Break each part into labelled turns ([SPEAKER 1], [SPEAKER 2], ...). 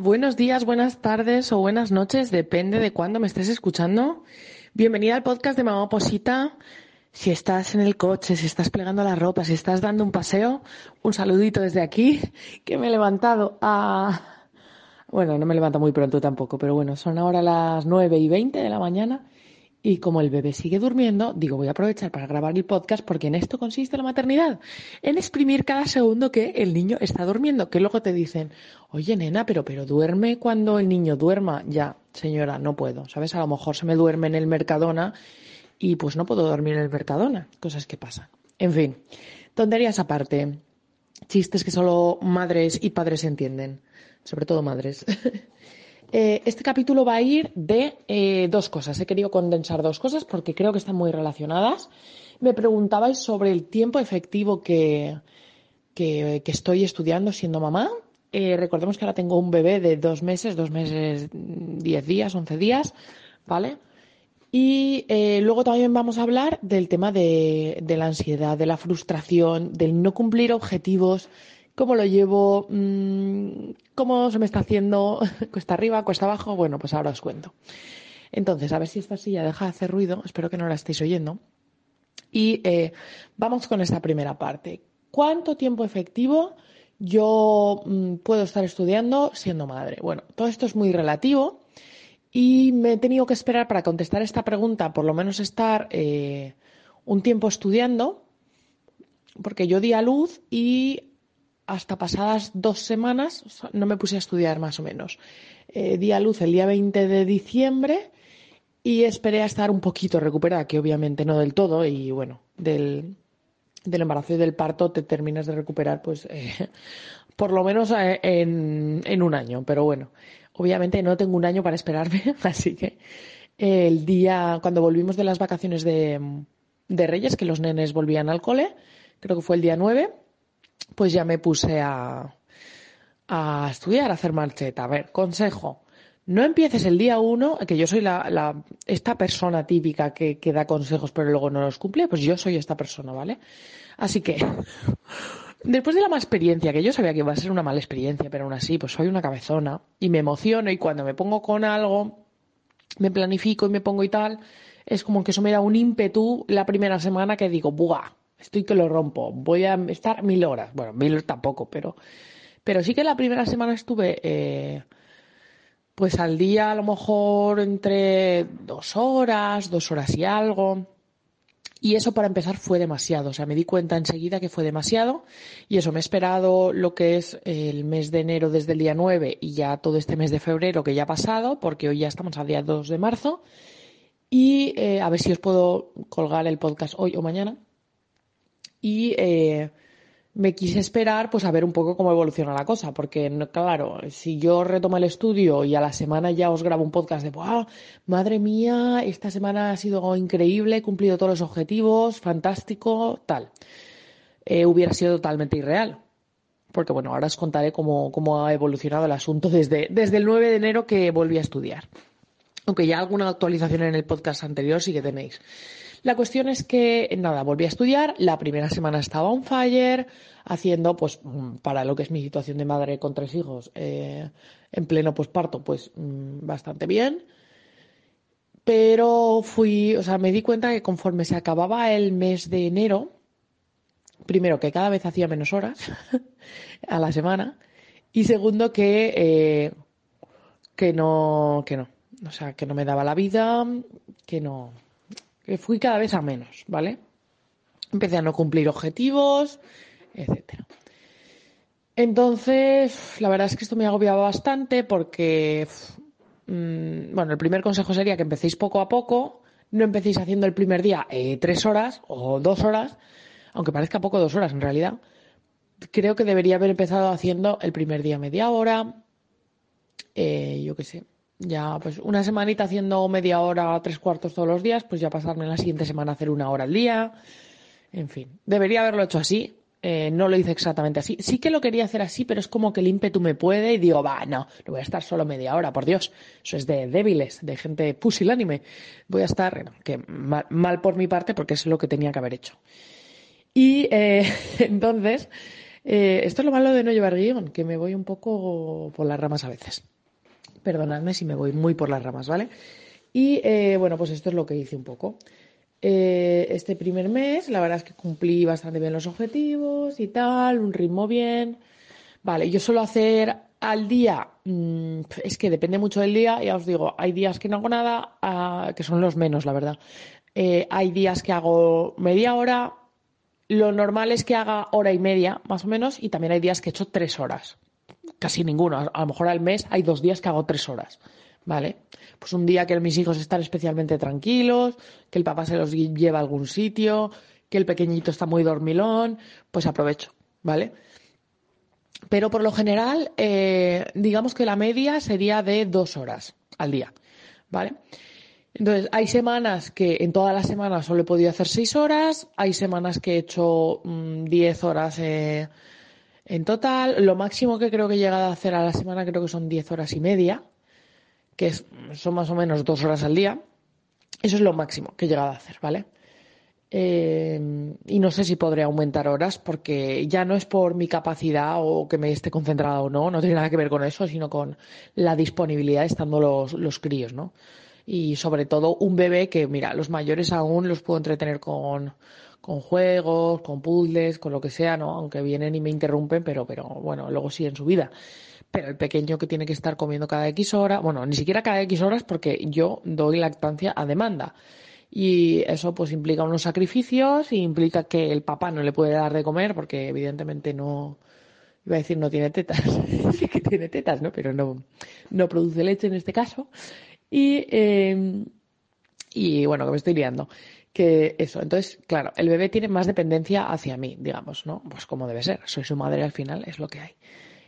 [SPEAKER 1] Buenos días, buenas tardes o buenas noches, depende de cuándo me estés escuchando. Bienvenida al podcast de Mamá Posita. Si estás en el coche, si estás plegando la ropa, si estás dando un paseo, un saludito desde aquí, que me he levantado a... Bueno, no me levanto muy pronto tampoco, pero bueno, son ahora las nueve y veinte de la mañana y como el bebé sigue durmiendo, digo, voy a aprovechar para grabar el podcast porque en esto consiste la maternidad, en exprimir cada segundo que el niño está durmiendo, que luego te dicen, oye nena, pero, pero duerme cuando el niño duerma. Ya, señora, no puedo, ¿sabes? A lo mejor se me duerme en el Mercadona y pues no puedo dormir en el Mercadona, cosas que pasan. En fin, tonterías aparte, chistes que solo madres y padres entienden, sobre todo madres. Eh, este capítulo va a ir de eh, dos cosas. He querido condensar dos cosas porque creo que están muy relacionadas. Me preguntabais sobre el tiempo efectivo que, que, estoy estudiando siendo mamá. Eh, recordemos que ahora tengo un bebé de dos meses, dos meses, diez días, once días, ¿vale? Y luego también vamos a hablar del tema de, de la ansiedad, de la frustración, del no cumplir objetivos, cómo lo llevo, mm, cómo se me está haciendo, cuesta arriba, cuesta abajo, bueno, pues ahora os cuento. Entonces, a ver si esta silla deja de hacer ruido, espero que no la estéis oyendo. Y eh, vamos con esta primera parte. ¿Cuánto tiempo efectivo yo mm, puedo estar estudiando siendo madre? Bueno, todo esto es muy relativo y me he tenido que esperar para contestar esta pregunta, por lo menos estar eh, un tiempo estudiando, porque yo di a luz y hasta pasadas dos semanas no me puse a estudiar más o menos. Eh, di a luz el día 20 de diciembre y esperé a estar un poquito recuperada, que obviamente no del todo, y bueno, del, embarazo y del parto te terminas de recuperar pues eh, por lo menos eh, en, un año, pero bueno, obviamente no tengo un año para esperarme, así que el día, cuando volvimos de las vacaciones de, de Reyes, que los nenes volvían al cole, creo que fue el día 9, pues ya me puse a, a estudiar, a hacer marcheta. A ver, consejo. No empieces el día uno, que yo soy la, esta persona típica que, que, da consejos pero luego no los cumple, pues yo soy esta persona, ¿vale? Así que, después de la mala experiencia, que yo sabía que iba a ser una mala experiencia, pero aún así, pues soy una cabezona y me emociono y cuando me pongo con algo, me planifico y me pongo y tal, es como que eso me da un ímpetu la primera semana que digo, ¡buah! Estoy que lo rompo, voy a estar mil horas. Bueno, mil tampoco, pero, pero sí que la primera semana estuve, eh, pues al día a lo mejor entre dos horas, dos horas y algo. Y eso para empezar fue demasiado, o sea, me di cuenta enseguida que fue demasiado y eso me he esperado lo que es el mes de enero desde el día 9 y ya todo este mes de febrero que ya ha pasado, porque hoy ya estamos al día 2 de marzo y eh, a ver si os puedo colgar el podcast hoy o mañana y eh, me quise esperar pues a ver un poco cómo evoluciona la cosa, porque claro, si yo retomo el estudio y a la semana ya os grabo un podcast de, ¡Wow! madre mía, esta semana ha sido increíble, he cumplido todos los objetivos, fantástico, tal, eh, hubiera sido totalmente irreal. Porque bueno, ahora os contaré cómo, cómo ha evolucionado el asunto desde, desde el 9 de enero que volví a estudiar. Aunque ya alguna actualización en el podcast anterior sí que tenéis. La cuestión es que, nada, volví a estudiar, la primera semana estaba on fire, haciendo, pues, mm, para lo que es mi situación de madre con tres hijos, eh, en pleno posparto, pues, mm, bastante bien. Pero fui, o sea, me di cuenta que conforme se acababa el mes de enero, primero que cada vez hacía menos horas a la semana, y segundo que, eh, que no, que no, o sea, que no me daba la vida, que no, que fui cada vez a menos, ¿vale? Empecé a no cumplir objetivos, etcétera. Entonces, la verdad es que esto me agobiaba bastante porque, mm, bueno, el primer consejo sería que empecéis poco a poco, no empecéis haciendo el primer día eh, tres horas o dos horas, aunque parezca poco dos horas en realidad. Creo que debería haber empezado haciendo el primer día media hora, eh, yo qué sé, ya pues una semanita haciendo media hora, tres cuartos todos los días, pues ya pasarme la siguiente semana a hacer una hora al día. En fin, debería haberlo hecho así. Eh, no lo hice exactamente así. Sí que lo quería hacer así, pero es como que el ímpetu me puede y digo, va, no, no voy a estar solo media hora, por Dios. Eso es de débiles, de gente pusilánime. Voy a estar, que mal, por mi parte, porque es lo que tenía que haber hecho. Y eh, entonces, Eh, esto es lo malo de no llevar guion, que me voy un poco por las ramas a veces. Perdonadme si me voy muy por las ramas, ¿vale? Y eh, bueno, pues esto es lo que hice un poco. Eh, este primer mes, la verdad es que cumplí bastante bien los objetivos y tal, un ritmo bien. Vale, yo suelo hacer al día, mm, es que depende mucho del día, ya os digo, hay días que no hago nada, ah, que son los menos, la verdad. Eh, hay días que hago media hora, lo normal es que haga hora y media, más o menos, y también hay días que he hecho tres horas. Casi ninguno, a lo mejor al mes hay dos días que hago tres horas. ¿vale? Pues un día que mis hijos están especialmente tranquilos, que el papá se los lleva a algún sitio, que el pequeñito está muy dormilón, pues aprovecho, ¿vale? Pero por lo general, eh, digamos que la media sería de dos horas al día, ¿vale? Entonces, hay semanas que en todas las semanas solo he podido hacer seis horas, hay semanas que he hecho mm, diez horas eh, en total. Lo máximo que creo que he llegado a hacer a la semana creo que son diez horas y media, que son más o menos dos horas al día. Eso es lo máximo que he llegado a hacer, ¿vale? Eh, y no sé si podré aumentar horas porque ya no es por mi capacidad o que me esté concentrada o no, no tiene nada que ver con eso, sino con la disponibilidad estando los, los críos, ¿no? Y sobre todo un bebé que, mira, los mayores aún los puedo entretener con, con juegos, con puzzles, con lo que sea, ¿no? Aunque vienen y me interrumpen, pero, pero bueno, luego sí en su vida pero el pequeño que tiene que estar comiendo cada X horas, bueno, ni siquiera cada X horas porque yo doy lactancia a demanda. Y eso pues implica unos sacrificios y implica que el papá no le puede dar de comer porque evidentemente no, iba a decir no tiene tetas, sí que tiene tetas, ¿no? Pero no, no produce leche en este caso. Y, y bueno, que me estoy liando. Que eso, entonces, claro, el bebé tiene más dependencia hacia mí, digamos, ¿no? Pues como debe ser, soy su madre al final, es lo que hay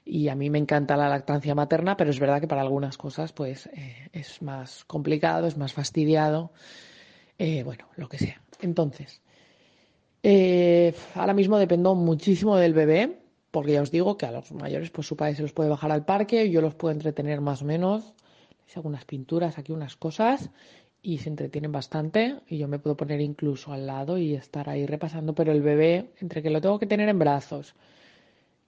[SPEAKER 1] y a mí me encanta la lactancia materna, pero es verdad que para algunas cosas pues eh, es más complicado, es más fastidiado, eh, bueno, lo que sea. Entonces, eh, ahora mismo dependo muchísimo del bebé, porque ya os digo que a los mayores pues su padre se los puede bajar al parque, yo los puedo entretener más o menos, les hago unas pinturas, aquí unas cosas y se entretienen bastante y yo me puedo poner incluso al lado y estar ahí repasando, pero el bebé, entre que lo tengo que tener en brazos,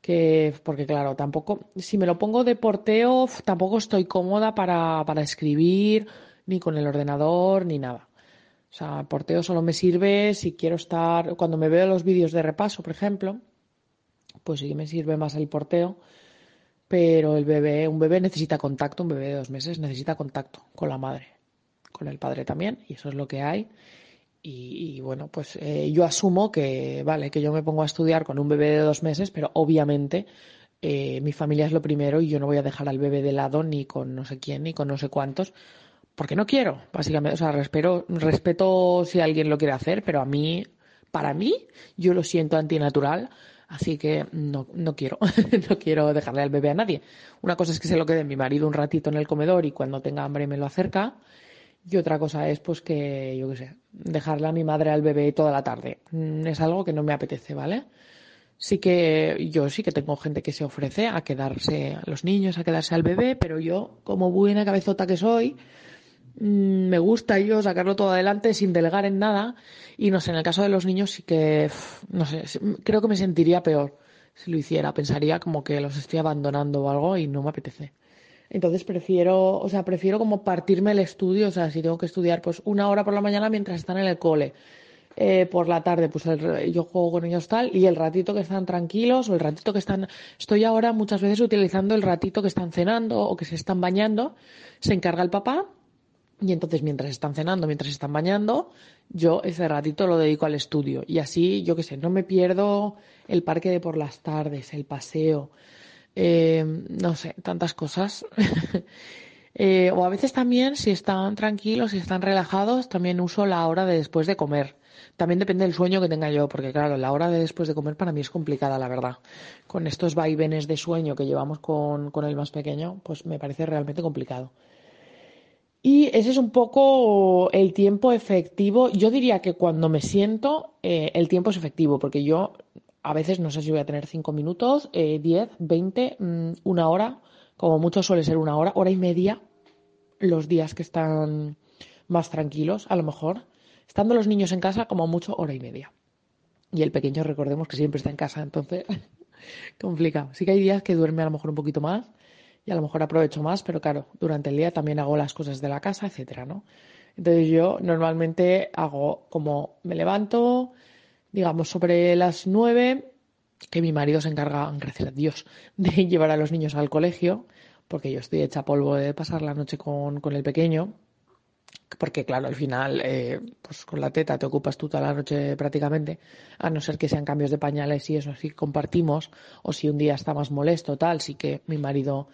[SPEAKER 1] que porque claro, tampoco, si me lo pongo de porteo, tampoco estoy cómoda para, para escribir, ni con el ordenador, ni nada. O sea, porteo solo me sirve si quiero estar, cuando me veo los vídeos de repaso, por ejemplo, pues sí me sirve más el porteo, pero el bebé, un bebé necesita contacto, un bebé de dos meses necesita contacto con la madre, con el padre también, y eso es lo que hay. Y, bueno, pues eh, yo asumo que, vale, que yo me pongo a estudiar con un bebé de dos meses, pero obviamente eh, mi familia es lo primero y yo no voy a dejar al bebé de lado ni con no sé quién ni con no sé cuántos, porque no quiero, básicamente. O sea, respeto, respeto si alguien lo quiere hacer, pero a mí, para mí, yo lo siento antinatural. Así que no, no quiero, no quiero dejarle al bebé a nadie. Una cosa es que se lo quede mi marido un ratito en el comedor y cuando tenga hambre me lo acerca. Y otra cosa es, pues, que, yo qué sé, dejarle a mi madre al bebé toda la tarde. Mm, es algo que no me apetece, ¿vale? Sí que yo sí que tengo gente que se ofrece a quedarse, a los niños, a quedarse al bebé, pero yo, como buena cabezota que soy, me gusta yo sacarlo todo adelante sin delegar en nada. Y no sé, en el caso de los niños sí que, no sé, creo que me sentiría peor si lo hiciera. Pensaría como que los estoy abandonando o algo y no me apetece. Entonces prefiero, o sea, prefiero como partirme el estudio, o sea, si tengo que estudiar pues una hora por la mañana mientras están en el cole. Eh, por la tarde, pues yo juego con ellos tal, y el ratito que están tranquilos, o el ratito que están, estoy ahora muchas veces utilizando el ratito que están cenando o que se están bañando, se encarga el papá, y entonces mientras están cenando, mientras están bañando, yo ese ratito lo dedico al estudio. Y así, yo qué sé, no me pierdo el parque de por las tardes, el paseo, eh, no sé, tantas cosas. Eh, o a veces también, si están tranquilos, si están relajados, también uso la hora de después de comer. También depende del sueño que tenga yo, porque claro, la hora de después de comer para mí es complicada, la verdad. Con estos vaivenes de sueño que llevamos con, el más pequeño, pues me parece realmente complicado. Y ese es un poco el tiempo efectivo. Yo diría que cuando me siento, eh, el tiempo es efectivo, porque yo a veces no sé si voy a tener cinco minutos, eh, diez, veinte, mm, una hora, como mucho suele ser una hora, hora y media, los días que están más tranquilos, a lo mejor. Estando los niños en casa, como mucho hora y media. Y el pequeño, recordemos que siempre está en casa, entonces complicado. Sí que hay días que duerme a lo mejor un poquito más y a lo mejor aprovecho más, pero claro, durante el día también hago las cosas de la casa, etcétera, ¿no? Entonces yo normalmente hago como me levanto, digamos, sobre las nueve, que mi marido se encarga, gracias a Dios, de llevar a los niños al colegio, porque yo estoy hecha polvo de pasar la noche con, con el pequeño, porque claro, al final, eh, pues con la teta te ocupas tú toda la noche prácticamente, a no ser que sean cambios de pañales y eso sí compartimos, o si un día está más molesto, tal, sí que mi marido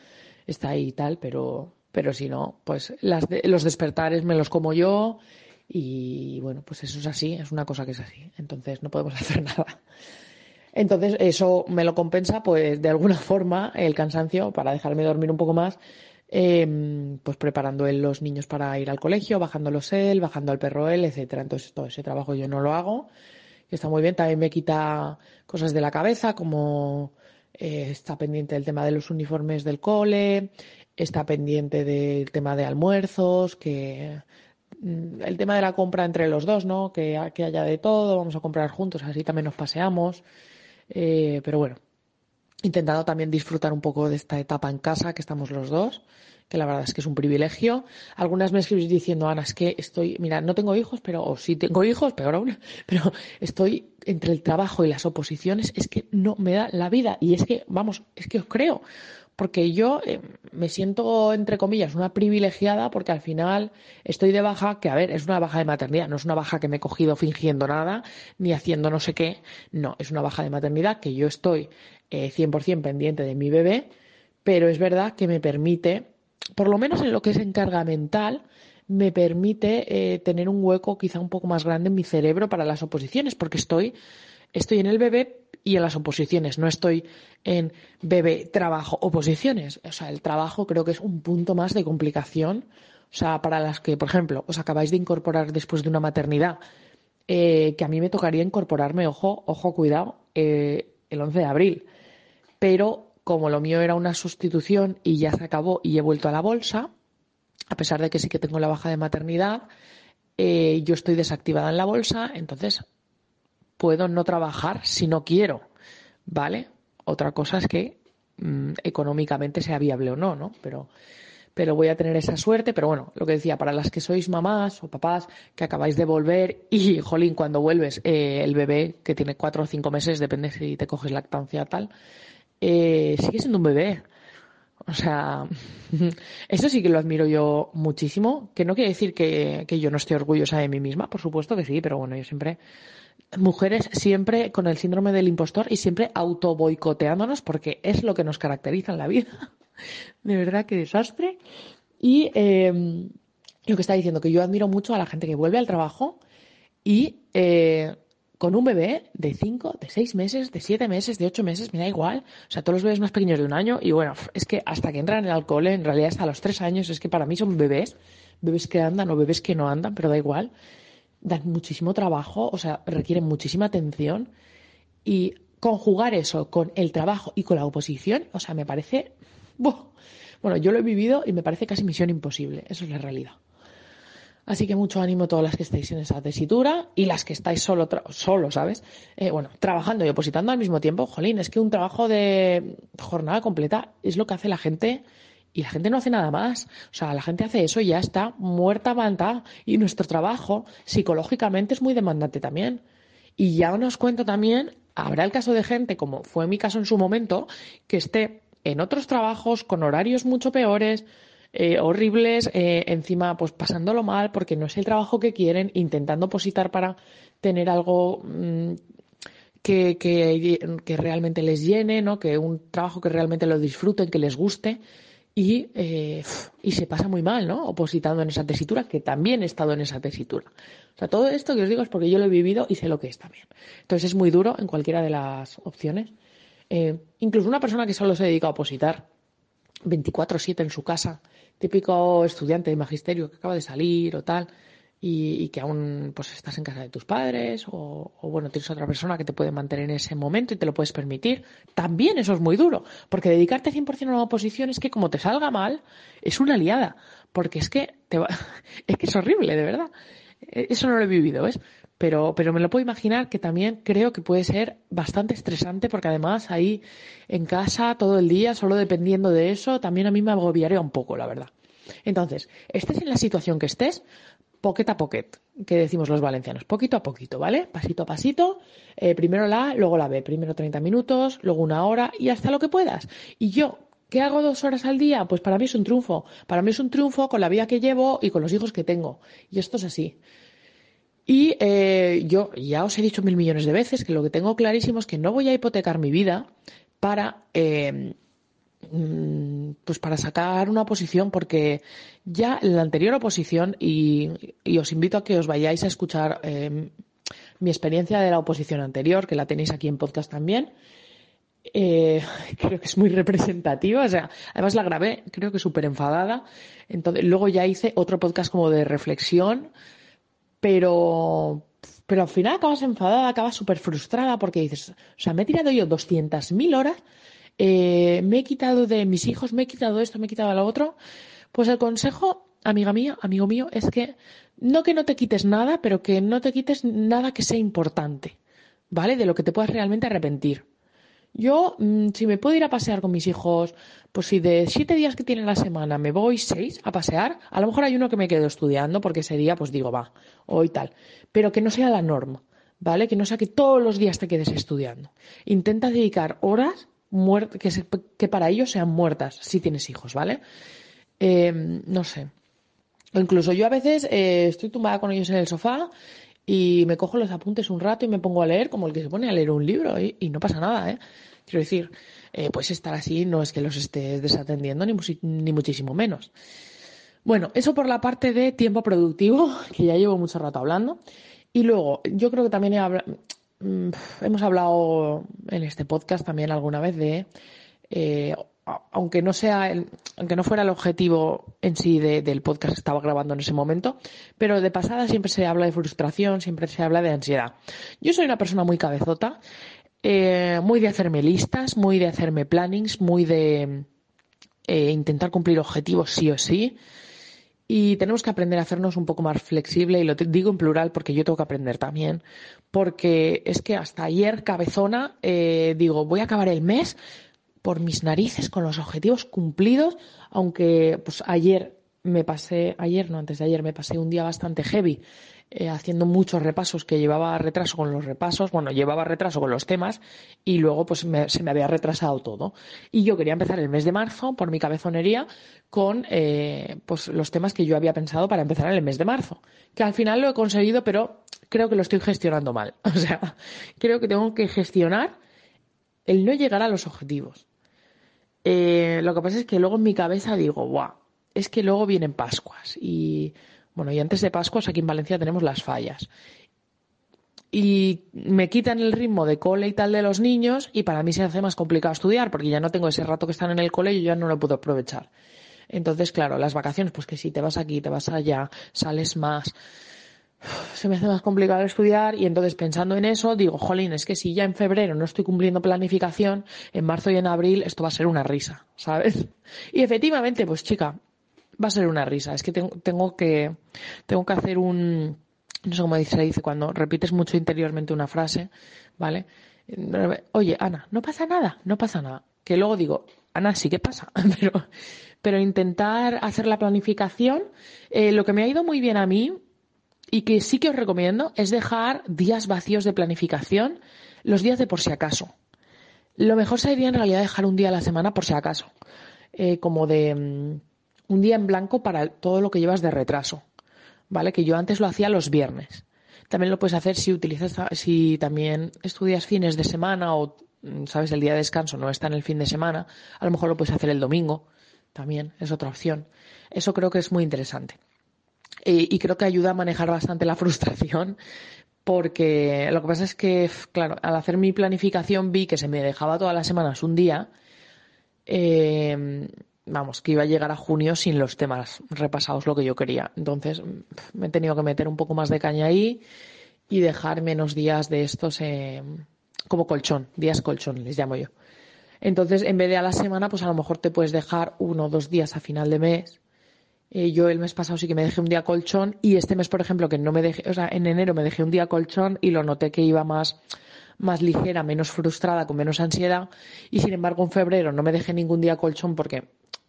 [SPEAKER 1] está ahí y tal, pero, pero si no, pues las los despertares me los como yo y bueno, pues eso es así, es una cosa que es así, entonces no podemos hacer nada. Entonces eso me lo compensa, pues de alguna forma, el cansancio para dejarme dormir un poco más Em, pues preparando él los niños para ir al colegio, bajándolos él, bajando al perro él, etcétera. Entonces todo ese trabajo yo no lo hago, que está muy bien. También me quita cosas de la cabeza, como eh, está pendiente del tema de los uniformes del cole, está pendiente del tema de almuerzos, que mm, el tema de la compra entre los dos, ¿no? Que, que haya de todo, vamos a comprar juntos, así también nos paseamos. Eh, pero bueno, intentado también disfrutar un poco de esta etapa en casa que estamos los dos, que la verdad es que es un privilegio. Algunas me escribís diciendo, Ana, es que estoy, mira, no tengo hijos, pero, o sí tengo hijos, peor aún, pero estoy entre el trabajo y las oposiciones, es que no me da la vida. Y es que, vamos, es que os creo porque yo eh, me siento, entre comillas, una privilegiada porque al final estoy de baja, que a ver, es una baja de maternidad, no es una baja que me he cogido fingiendo nada ni haciendo no sé qué, no, es una baja de maternidad que yo estoy eh, 100% pendiente de mi bebé, pero es verdad que me permite, por lo menos en lo que es encarga mental, me permite eh, tener un hueco quizá un poco más grande en mi cerebro para las oposiciones, porque estoy, estoy en el bebé, y en las oposiciones. No estoy en bebé, trabajo, oposiciones. O sea, el trabajo creo que es un punto más de complicación. O sea, para las que, por ejemplo, os acabáis de incorporar después de una maternidad, eh, que a mí me tocaría incorporarme, ojo, ojo, cuidado, eh, el 11 de abril. Pero como lo mío era una sustitución y ya se acabó y he vuelto a la bolsa, a pesar de que sí que tengo la baja de maternidad, eh, yo estoy desactivada en la bolsa, entonces puedo no trabajar si no quiero, ¿vale? Otra cosa es que mm, económicamente sea viable o no, ¿no? Pero, pero voy a tener esa suerte. Pero bueno, lo que decía, para las que sois mamás o papás que acabáis de volver y, jolín, cuando vuelves, eh, el bebé que tiene cuatro o cinco meses, depende si te coges lactancia tal, eh, sigue siendo un bebé. O sea, eso sí que lo admiro yo muchísimo, que no quiere decir que, que yo no esté orgullosa de mí misma, por supuesto que sí, pero bueno, yo siempre mujeres siempre con el síndrome del impostor y siempre auto boicoteándonos porque es lo que nos caracteriza en la vida. De verdad, qué desastre. Y em, lo que está diciendo, que yo admiro mucho a la gente que vuelve al trabajo y eh, con un bebé de 5, de 6 meses, de 7 meses, de 8 meses, me da igual. O sea, todos los bebés más pequeños de un año y bueno, es que hasta que entran en el alcohol, en realidad hasta los 3 años, es que para mí son bebés, bebés que andan o bebés que no andan, pero da igual dan muchísimo trabajo, o sea, requieren muchísima atención y conjugar eso con el trabajo y con la oposición, o sea, me parece... Bueno, yo lo he vivido y me parece casi misión imposible, eso es la realidad. Así que mucho ánimo a todas las que estáis en esa tesitura y las que estáis solo, solo ¿sabes? Eh, bueno, trabajando y opositando al mismo tiempo. Jolín, es que un trabajo de jornada completa es lo que hace la gente y la gente no hace nada más. O sea, la gente hace eso y ya está muerta, manta. Y nuestro trabajo psicológicamente es muy demandante también. Y ya os cuento también, habrá el caso de gente, como fue mi caso en su momento, que esté en otros trabajos con horarios mucho peores, eh, horribles, eh, encima pues pasándolo mal porque no es el trabajo que quieren, intentando positar para tener algo mm, que, que, realmente les llene, ¿no? que un trabajo que realmente lo disfruten, que les guste y, eh, y se pasa muy mal, ¿no? Opositando en esa tesitura, que también he estado en esa tesitura. O sea, todo esto que os digo es porque yo lo he vivido y sé lo que es también. Entonces es muy duro en cualquiera de las opciones. Incluso una persona que solo se dedica a opositar 24-7 en su casa, típico estudiante de magisterio que acaba de salir o tal, y, que aún pues estás en casa de tus padres o, bueno, tienes otra persona que te puede mantener en ese momento y te lo puedes permitir, también eso es muy duro, porque dedicarte 100% a una oposición es que como te salga mal, es una liada, porque es que, te va... es que es horrible, de verdad. Eh, eso no lo he vivido, ¿ves? Pero, pero me lo puedo imaginar que también creo que puede ser bastante estresante porque además ahí en casa todo el día, solo dependiendo de eso, también a mí me agobiaría un poco, la verdad. Entonces, estés en la situación que estés, poquet a poquet, que decimos los valencianos, poquito a poquito, ¿vale? Pasito a pasito, eh, primero la A, luego la B, primero 30 minutos, luego una hora y hasta lo que puedas. Y yo, ¿qué hago dos horas al día? Pues para mí es un triunfo. Para mí es un triunfo con la vida que llevo y con los hijos que tengo. Y esto es así. Y eh, yo ya os he dicho mil millones de veces que lo que tengo clarísimo es que no voy a hipotecar mi vida para eh, mm, pues para sacar una oposición, porque ya en la anterior oposición, y, os invito a que os vayáis a escuchar eh, mi experiencia de la oposición anterior, que la tenéis aquí en podcast también, creo que es muy representativa, o sea, además la grabé, creo que súper enfadada, entonces luego ya hice otro podcast como de reflexión, pero, pero al final acabas enfadada, acabas súper frustrada porque dices, o sea, me he tirado yo 200.000 horas, eh, me he quitado de mis hijos, me he quitado esto, me he quitado lo otro. Pues el consejo, amiga mía, amigo mío, es que no que no te quites nada, pero que no te quites nada que sea importante, ¿vale? De lo que te puedas realmente arrepentir. Yo, mm, si me puedo ir a pasear con mis hijos, pues si de siete días que tienen la semana me voy seis a pasear, a lo mejor hay uno que me quedo estudiando porque ese día, pues digo, va, hoy tal. Pero que no sea la norma, ¿vale? Que no sea que todos los días te quedes estudiando. Intenta dedicar horas que, que para ellos sean muertas, si tienes hijos, ¿vale? Em, no sé. Incluso yo a veces eh, estoy tumbada con ellos en el sofá y me cojo los apuntes un rato y me pongo a leer como el que se pone a leer un libro y, no pasa nada, ¿eh? Quiero decir, eh, pues estar así no es que los estés desatendiendo ni, ni muchísimo menos. Bueno, eso por la parte de tiempo productivo, que ya llevo mucho rato hablando. Y luego, yo creo que también mm, hemos hablado en este podcast también alguna vez de eh, aunque no sea aunque no fuera el objetivo en sí del podcast que estaba grabando en ese momento, pero de pasada siempre se habla de frustración, siempre se habla de ansiedad. Yo soy una persona muy cabezota, eh, muy de hacerme listas, muy de hacerme plannings, muy de eh, intentar cumplir objetivos sí o sí. Y tenemos que aprender a hacernos un poco más flexible, y lo digo en plural porque yo tengo que aprender también, porque es que hasta ayer, cabezona, eh, digo, voy a acabar el mes, por mis narices con los objetivos cumplidos, aunque pues ayer me pasé, ayer no, antes de ayer me pasé un día bastante heavy eh, haciendo muchos repasos que llevaba retraso con los repasos, bueno, llevaba retraso con los temas y luego pues se me había retrasado todo. Y yo quería empezar el mes de marzo por mi cabezonería con eh, pues los temas que yo había pensado para empezar en el mes de marzo, que al final lo he conseguido, pero creo que lo estoy gestionando mal. O sea, creo que tengo que gestionar el no llegar a los objetivos. Eh, lo que pasa es que luego en mi cabeza digo, guau, es que luego vienen Pascuas. Y bueno, y antes de Pascuas aquí en Valencia tenemos las fallas. Y me quitan el ritmo de cole y tal de los niños y para mí se hace más complicado estudiar porque ya no tengo ese rato que están en el cole y yo ya no lo puedo aprovechar. Entonces, claro, las vacaciones, pues que si te vas aquí, te vas allá, sales más se me hace más complicado estudiar y entonces pensando en eso digo, jolín, es que si ya en febrero no estoy cumpliendo planificación, en marzo y en abril esto va a ser una risa, ¿sabes? Y efectivamente, pues chica, va a ser una risa. Es que tengo, tengo que tengo que hacer un no sé cómo se dice cuando repites mucho interiormente una frase, ¿vale? Oye, Ana, no pasa nada, no pasa nada. Que luego digo, Ana, sí que pasa, pero, pero intentar hacer la planificación, eh, lo que me ha ido muy bien a mí y que sí que os recomiendo es dejar días vacíos de planificación, los días de por si acaso. Lo mejor sería en realidad dejar un día a la semana por si acaso, eh, como de mm, un día en blanco para todo lo que llevas de retraso, ¿vale? Que yo antes lo hacía los viernes. También lo puedes hacer si utilizas, si también estudias fines de semana o, mm, sabes, el día de descanso no está en el fin de semana, a lo mejor lo puedes hacer el domingo, también es otra opción. Eso creo que es muy interesante. Eh, y creo que ayuda a manejar bastante la frustración porque lo que pasa es que, claro, al hacer mi planificación vi que se me dejaba todas las semanas un día, eh, vamos, que iba a llegar a junio sin los temas repasados lo que yo quería. Entonces me he tenido que meter un poco más de caña ahí y dejar menos días de estos eh, como colchón, días colchón les llamo yo. Entonces, en vez de a la semana, pues a lo mejor te puedes dejar uno o dos días a final de mes Eh, yo el mes pasado sí que me dejé un día colchón y este mes, por ejemplo, que no me dejé, o sea, en enero me dejé un día colchón y lo noté que iba más, más ligera, menos frustrada, con menos ansiedad. Y sin embargo, en febrero no me dejé ningún día colchón porque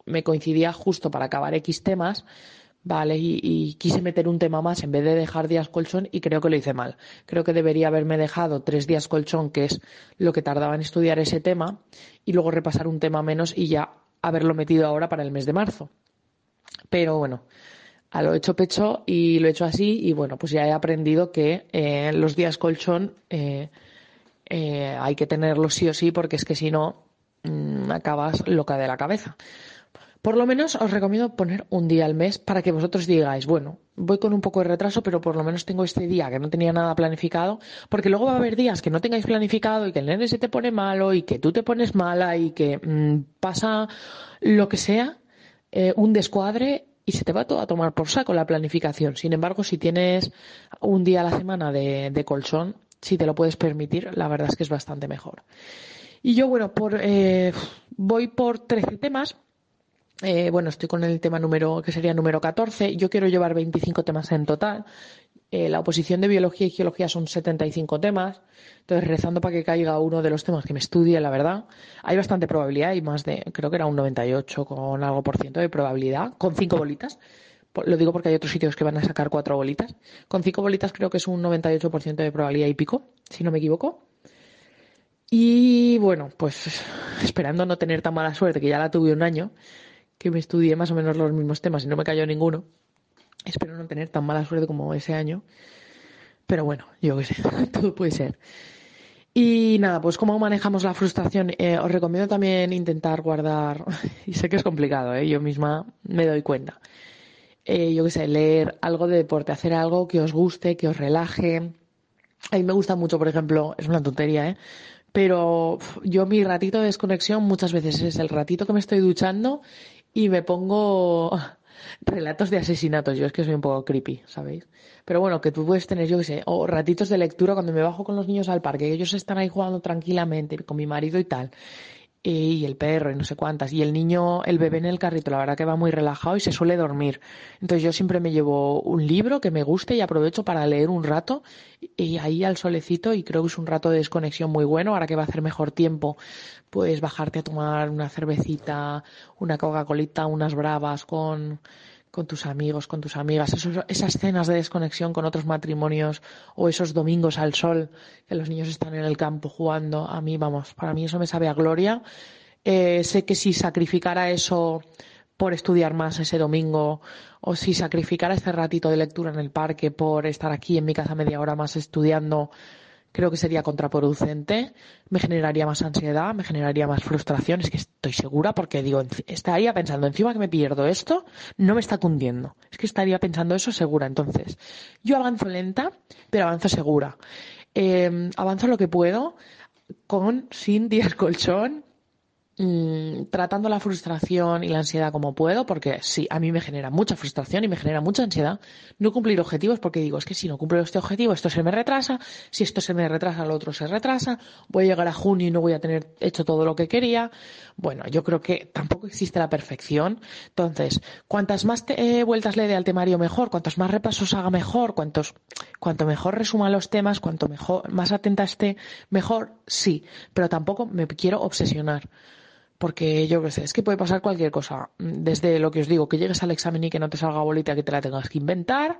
[SPEAKER 1] me coincidía justo para acabar X temas Vale, y, quise meter un tema más en vez de dejar días colchón y creo que lo hice mal. Creo que debería haberme dejado tres días colchón, que es lo que tardaba en estudiar ese tema, y luego repasar un tema menos y ya haberlo metido ahora para el mes de marzo. Pero bueno, a lo hecho pecho y lo he hecho así y bueno, pues ya he aprendido que eh, los días colchón eh, eh, hay que tenerlos sí o sí porque es que si no mm, acabas loca de la cabeza. Por lo menos os recomiendo poner un día al mes para que vosotros digáis, bueno, voy con un poco de retraso, pero por lo menos tengo este día que no tenía nada planificado, porque luego va a haber días que no tengáis planificado y que el nene se te pone malo y que tú te pones mala y que mm, pasa lo que sea, eh, un descuadre y se te va todo a tomar por saco la planificación. Sin embargo, si tienes un día a la semana de, colchón, si te lo puedes permitir, la verdad es que es bastante mejor. Y yo, bueno, por, eh, voy por 13 temas eh, bueno, estoy con el tema número, que sería número 14. Yo quiero llevar 25 temas en total. Eh, la oposición de biología y geología son 75 temas. Entonces, rezando para que caiga uno de los temas que me estudie, la verdad. Hay bastante probabilidad, hay más de, creo que era un 98 con algo por ciento de probabilidad, con cinco bolitas. Lo digo porque hay otros sitios que van a sacar cuatro bolitas. Con cinco bolitas creo que es un 98% de probabilidad y pico, si no me equivoco. Y bueno, pues esperando no tener tan mala suerte, que ya la tuve un año, que me estudié más o menos los mismos temas y no me cayó ninguno. Espero no tener tan mala suerte como ese año. Pero bueno, yo qué sé, todo puede ser. Y nada, pues cómo manejamos la frustración. Eh, os recomiendo también intentar guardar, y sé que es complicado, ¿eh? yo misma me doy cuenta. Eh, yo qué sé, leer algo de deporte, hacer algo que os guste, que os relaje. A mí me gusta mucho, por ejemplo, es una tontería, ¿eh? Pero yo mi ratito de desconexión muchas veces es el ratito que me estoy duchando y me pongo relatos de asesinatos. Yo es que soy un poco creepy, ¿sabéis? Pero bueno, que tú puedes tener, yo qué sé, o ratitos de lectura cuando me bajo con los niños al parque, ellos están ahí jugando tranquilamente con mi marido y tal y el perro y no sé cuántas. Y el niño, el bebé en el carrito, la verdad que va muy relajado y se suele dormir. Entonces yo siempre me llevo un libro que me guste y aprovecho para leer un rato y ahí al solecito y creo que es un rato de desconexión muy bueno. Ahora que va a hacer mejor tiempo, pues bajarte a tomar una cervecita, una Coca-Colita, unas bravas con con tus amigos, con tus amigas, esas cenas de desconexión con otros matrimonios o esos domingos al sol que los niños están en el campo jugando. A mí, vamos, para mí eso me sabe a gloria. Eh, sé que si sacrificara eso por estudiar más ese domingo o si sacrificara este ratito de lectura en el parque por estar aquí en mi casa media hora más estudiando, creo que sería contraproducente, me generaría más ansiedad, me generaría más frustración, es que estoy segura porque digo, estaría pensando, encima que me pierdo esto, no me está cundiendo, es que estaría pensando eso segura, entonces yo avanzo lenta, pero avanzo segura, eh, avanzo lo que puedo, con, sin días colchón, Mm, tratando la frustración y la ansiedad como puedo, porque sí, a mí me genera mucha frustración y me genera mucha ansiedad no cumplir objetivos, porque digo, es que si no cumplo este objetivo, esto se me retrasa, si esto se me retrasa, lo otro se retrasa, voy a llegar a junio y no voy a tener hecho todo lo que quería. Bueno, yo creo que tampoco existe la perfección. Entonces, cuantas más eh, vueltas le dé al temario mejor, cuantos más repasos haga mejor, cuantos, cuanto mejor resuma los temas, cuanto mejor, más atenta esté, mejor, sí, pero tampoco me quiero obsesionar porque yo qué sé, es que puede pasar cualquier cosa. Desde lo que os digo, que llegues al examen y que no te salga bolita, que te la tengas que inventar,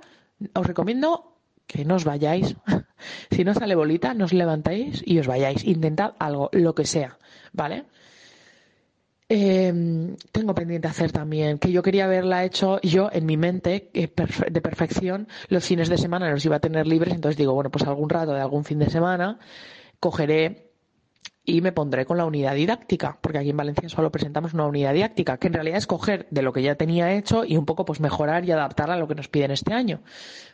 [SPEAKER 1] os recomiendo que no os vayáis. si no sale bolita, no os levantáis y os vayáis. Intentad algo, lo que sea, ¿vale? Em, tengo pendiente hacer también, que yo quería haberla hecho yo en mi mente de perfección los fines de semana, los iba a tener libres, entonces digo, bueno, pues algún rato de algún fin de semana cogeré y me pondré con la unidad didáctica, porque aquí en Valencia solo presentamos una unidad didáctica, que en realidad es coger de lo que ya tenía hecho y un poco pues mejorar y adaptar a lo que nos piden este año.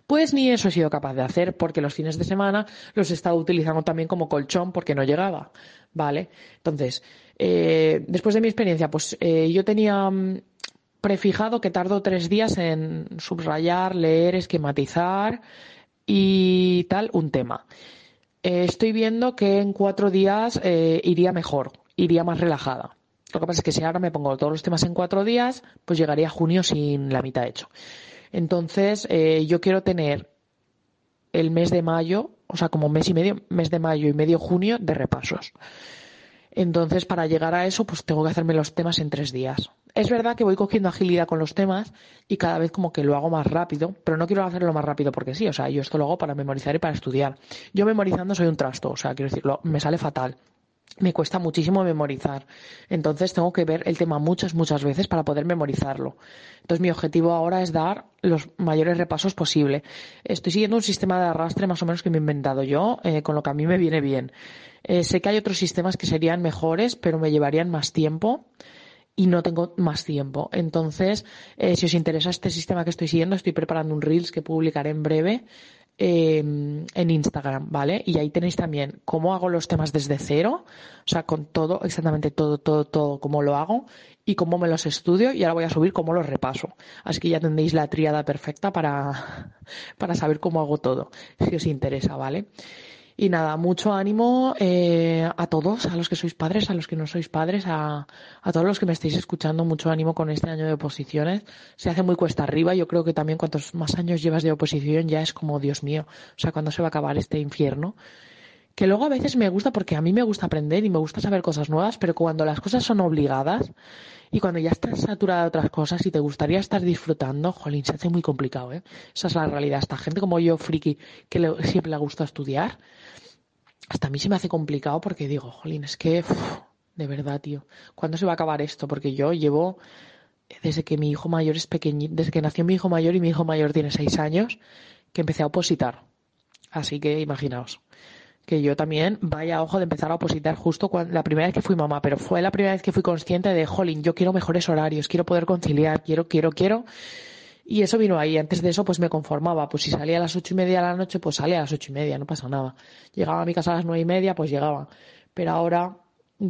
[SPEAKER 1] Pues ni eso he sido capaz de hacer, porque los fines de semana los he estado utilizando también como colchón porque no llegaba. ¿Vale? Entonces, eh, después de mi experiencia, pues eh, yo tenía mm, prefijado que tardo tres días en subrayar, leer, esquematizar y tal un tema. Eh, estoy viendo que en cuatro días eh, iría mejor, iría más relajada. Lo que pasa es que si ahora me pongo todos los temas en cuatro días, pues llegaría a junio sin la mitad hecho. Entonces, eh, yo quiero tener el mes de mayo, o sea, como mes y medio, mes de mayo y medio junio de repasos. Entonces, para llegar a eso, pues tengo que hacerme los temas en tres días. Es verdad que voy cogiendo agilidad con los temas y cada vez como que lo hago más rápido, pero no quiero hacerlo más rápido porque sí, o sea, yo esto lo hago para memorizar y para estudiar. Yo memorizando soy un trasto, o sea, quiero decirlo, me sale fatal me cuesta muchísimo memorizar. Entonces tengo que ver el tema muchas, muchas veces para poder memorizarlo. Entonces mi objetivo ahora es dar los mayores repasos posible. Estoy siguiendo un sistema de arrastre más o menos que me he inventado yo, eh, con lo que a mí me viene bien. Eh, sé que hay otros sistemas que serían mejores, pero me llevarían más tiempo y no tengo más tiempo. Entonces, eh, si os interesa este sistema que estoy siguiendo, estoy preparando un Reels que publicaré en breve Em, en Instagram, ¿vale? Y ahí tenéis también cómo hago los temas desde cero, o sea, con todo, exactamente todo, todo, todo, cómo lo hago y cómo me los estudio y ahora voy a subir cómo los repaso. Así que ya tendréis la tríada perfecta para, para saber cómo hago todo, si os interesa, ¿vale? Y nada, mucho ánimo eh, a todos, a los que sois padres, a los que no sois padres, a, a, todos los que me estáis escuchando, mucho ánimo con este año de oposiciones. Se hace muy cuesta arriba, yo creo que también cuantos más años llevas de oposición ya es como, Dios mío, o sea, cuando se va a acabar este infierno. Que luego a veces me gusta porque a mí me gusta aprender y me gusta saber cosas nuevas, pero cuando las cosas son obligadas y cuando ya estás saturada de otras cosas y te gustaría estar disfrutando, jolín, se hace muy complicado, ¿eh? Esa es la realidad. Esta gente como yo, friki, que siempre le gusta estudiar, hasta a mí se me hace complicado porque digo, jolín, es que, de verdad, tío, ¿cuándo se va a acabar esto? Porque yo llevo, desde que mi hijo mayor es pequeño, desde que nació mi hijo mayor y mi hijo mayor tiene seis años, que empecé a opositar. Así que imaginaos que yo también vaya ojo de empezar a opositar justo la primera vez que fui mamá, pero fue la primera vez que fui consciente de, jolín, yo quiero mejores horarios, quiero poder conciliar, quiero, quiero, quiero. Y eso vino ahí. Antes de eso, pues me conformaba. Pues si salía a las ocho y media de la noche, pues salía a las ocho y media, no pasa nada. Llegaba a mi casa a las nueve y media, pues llegaba. Pero ahora,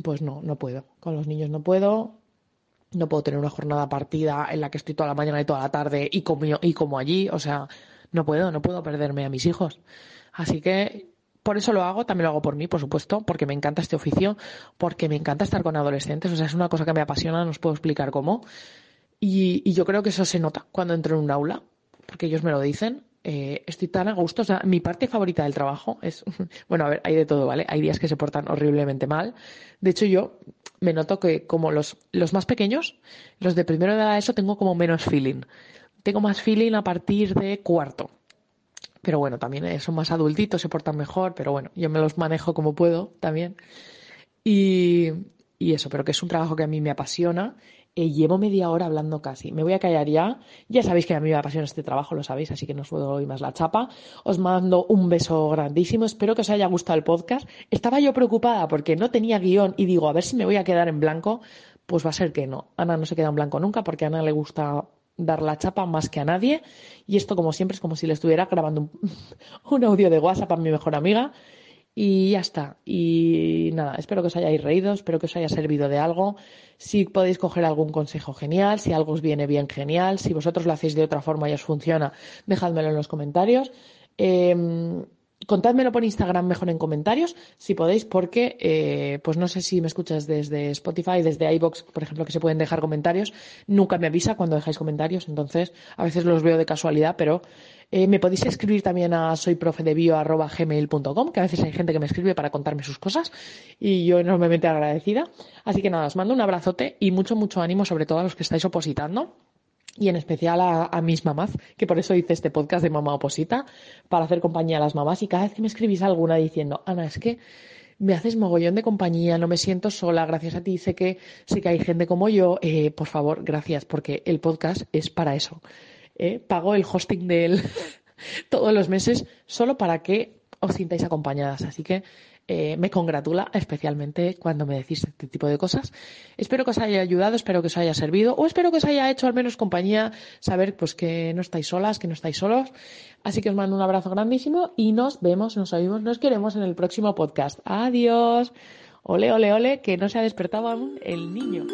[SPEAKER 1] pues no, no puedo. Con los niños no puedo. No puedo tener una jornada partida en la que estoy toda la mañana y toda la tarde y como, y como allí. O sea, no puedo, no puedo perderme a mis hijos. Así que por eso lo hago, también lo hago por mí, por supuesto, porque me encanta este oficio, porque me encanta estar con adolescentes, o sea, es una cosa que me apasiona, no os puedo explicar cómo. Y, yo creo que eso se nota cuando entro en un aula, porque ellos me lo dicen. Eh, estoy tan a gusto. O sea, mi parte favorita del trabajo es. Bueno, a ver, hay de todo, ¿vale? Hay días que se portan horriblemente mal. De hecho, yo me noto que, como los, los más pequeños, los de primero de ESO, tengo como menos feeling. Tengo más feeling a partir de cuarto. Pero bueno, también eh, son más adultitos, se portan mejor, pero bueno, yo me los manejo como puedo también. Y, y eso, pero que es un trabajo que a mí me apasiona eh, llevo media hora hablando casi. Me voy a callar ya. Ya sabéis que a mí me apasiona este trabajo, lo sabéis, así que no os doy más la chapa. Os mando un beso grandísimo. Espero que os haya gustado el podcast. Estaba yo preocupada porque no tenía guion y digo, a ver si me voy a quedar en blanco. Pues va a ser que no. Ana no se queda en blanco nunca porque a Ana le gusta dar la chapa más que a nadie. Y esto, como siempre, es como si le estuviera grabando un, un audio de WhatsApp a mi mejor amiga. Y ya está. Y nada, espero que os hayáis reído, espero que os haya servido de algo. Si podéis coger algún consejo genial, si algo os viene bien genial, si vosotros lo hacéis de otra forma y os funciona, dejádmelo en los comentarios. Eh, contádmelo por Instagram mejor en comentarios, si podéis, porque eh, pues no sé si me escuchas desde Spotify, desde iBox, por ejemplo, que se pueden dejar comentarios. Nunca me avisa cuando dejáis comentarios, entonces a veces los veo de casualidad, pero eh, me podéis escribir también a soyprofedebio.gmail.com, que a veces hay gente que me escribe para contarme sus cosas y yo enormemente agradecida. Así que nada, os mando un abrazote y mucho, mucho ánimo, sobre todo a los que estáis opositando y en especial a, mis mamás, que por eso hice este podcast de Mamá Oposita, para hacer compañía a las mamás. Y cada vez que me escribís alguna diciendo, Ana, es que me haces mogollón de compañía, no me siento sola, gracias a ti sé que, sé que hay gente como yo, eh, por favor, gracias, porque el podcast es para eso. Eh, pago el hosting de él todos los meses solo para que os sintáis acompañadas. Así que eh, me congratula especialmente cuando me decís este tipo de cosas. Espero que os haya ayudado, espero que os haya servido o espero que os haya hecho al menos compañía saber pues que no estáis solas, que no estáis solos. Así que os mando un abrazo grandísimo y nos vemos, nos oímos, nos queremos en el próximo podcast. Adiós. Ole, ole, ole, que no se ha despertado aún el niño.